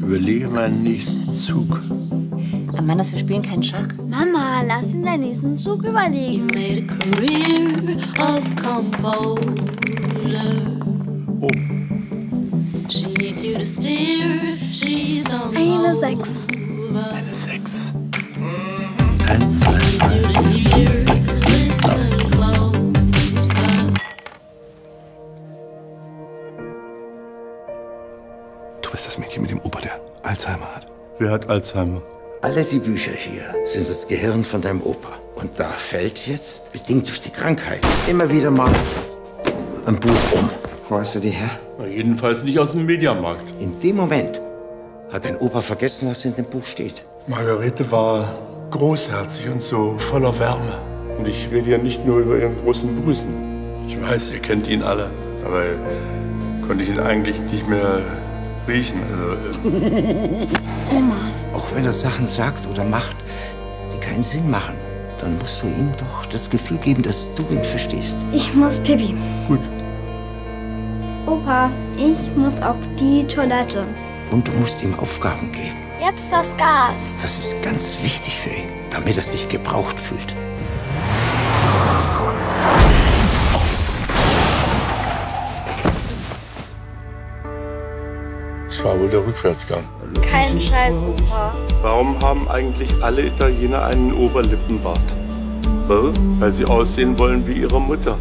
überlege meinen nächsten Zug. Amanda, wir spielen keinen Schach. Mama, lass ihn deinen nächsten Zug überlegen. made a career of composure. Oh, She needs you to steer. She's on Eine Sechs. eine Sechs. Eins, zwei, drei. Du bist das Mädchen mit dem Opa, der Alzheimer hat. Wer hat Alzheimer? Alle die Bücher hier sind das Gehirn von deinem Opa. Und da fällt jetzt, bedingt durch die Krankheit, immer wieder mal ein Buch um. Wo hast du die her? Na, jedenfalls nicht aus dem Mediamarkt. In dem Moment hat dein Opa vergessen, was in dem Buch steht. Margarete war großherzig und so voller Wärme. Und ich rede ja nicht nur über ihren großen Busen. Ich weiß, ihr kennt ihn alle. Dabei konnte ich ihn eigentlich nicht mehr riechen. Also, äh, Auch wenn er Sachen sagt oder macht, die keinen Sinn machen, dann musst du ihm doch das Gefühl geben, dass du ihn verstehst. Ich muss Pipi. gut. Opa, ich muss auf die Toilette. Und du musst ihm Aufgaben geben. Jetzt das Gas. Das ist ganz wichtig für ihn, damit er sich gebraucht fühlt. War wohl der Rückwärtsgang. Kein Scheiß, Opa. Warum haben eigentlich alle Italiener einen Oberlippenbart? Weil- Weil sie aussehen wollen wie ihre Mutter.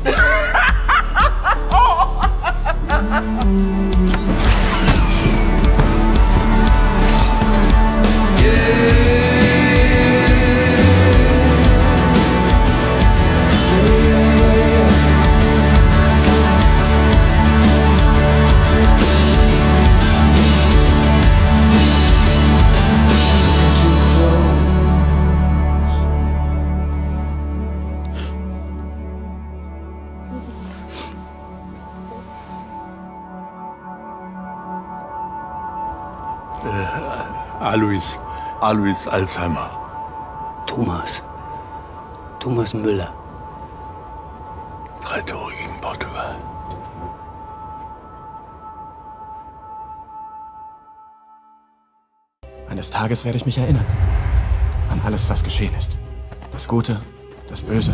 Alois. Alois Alzheimer. Thomas. Thomas Müller. Drei Tore gegen Portugal. Eines Tages werde ich mich erinnern. An alles, was geschehen ist. Das Gute, das Böse,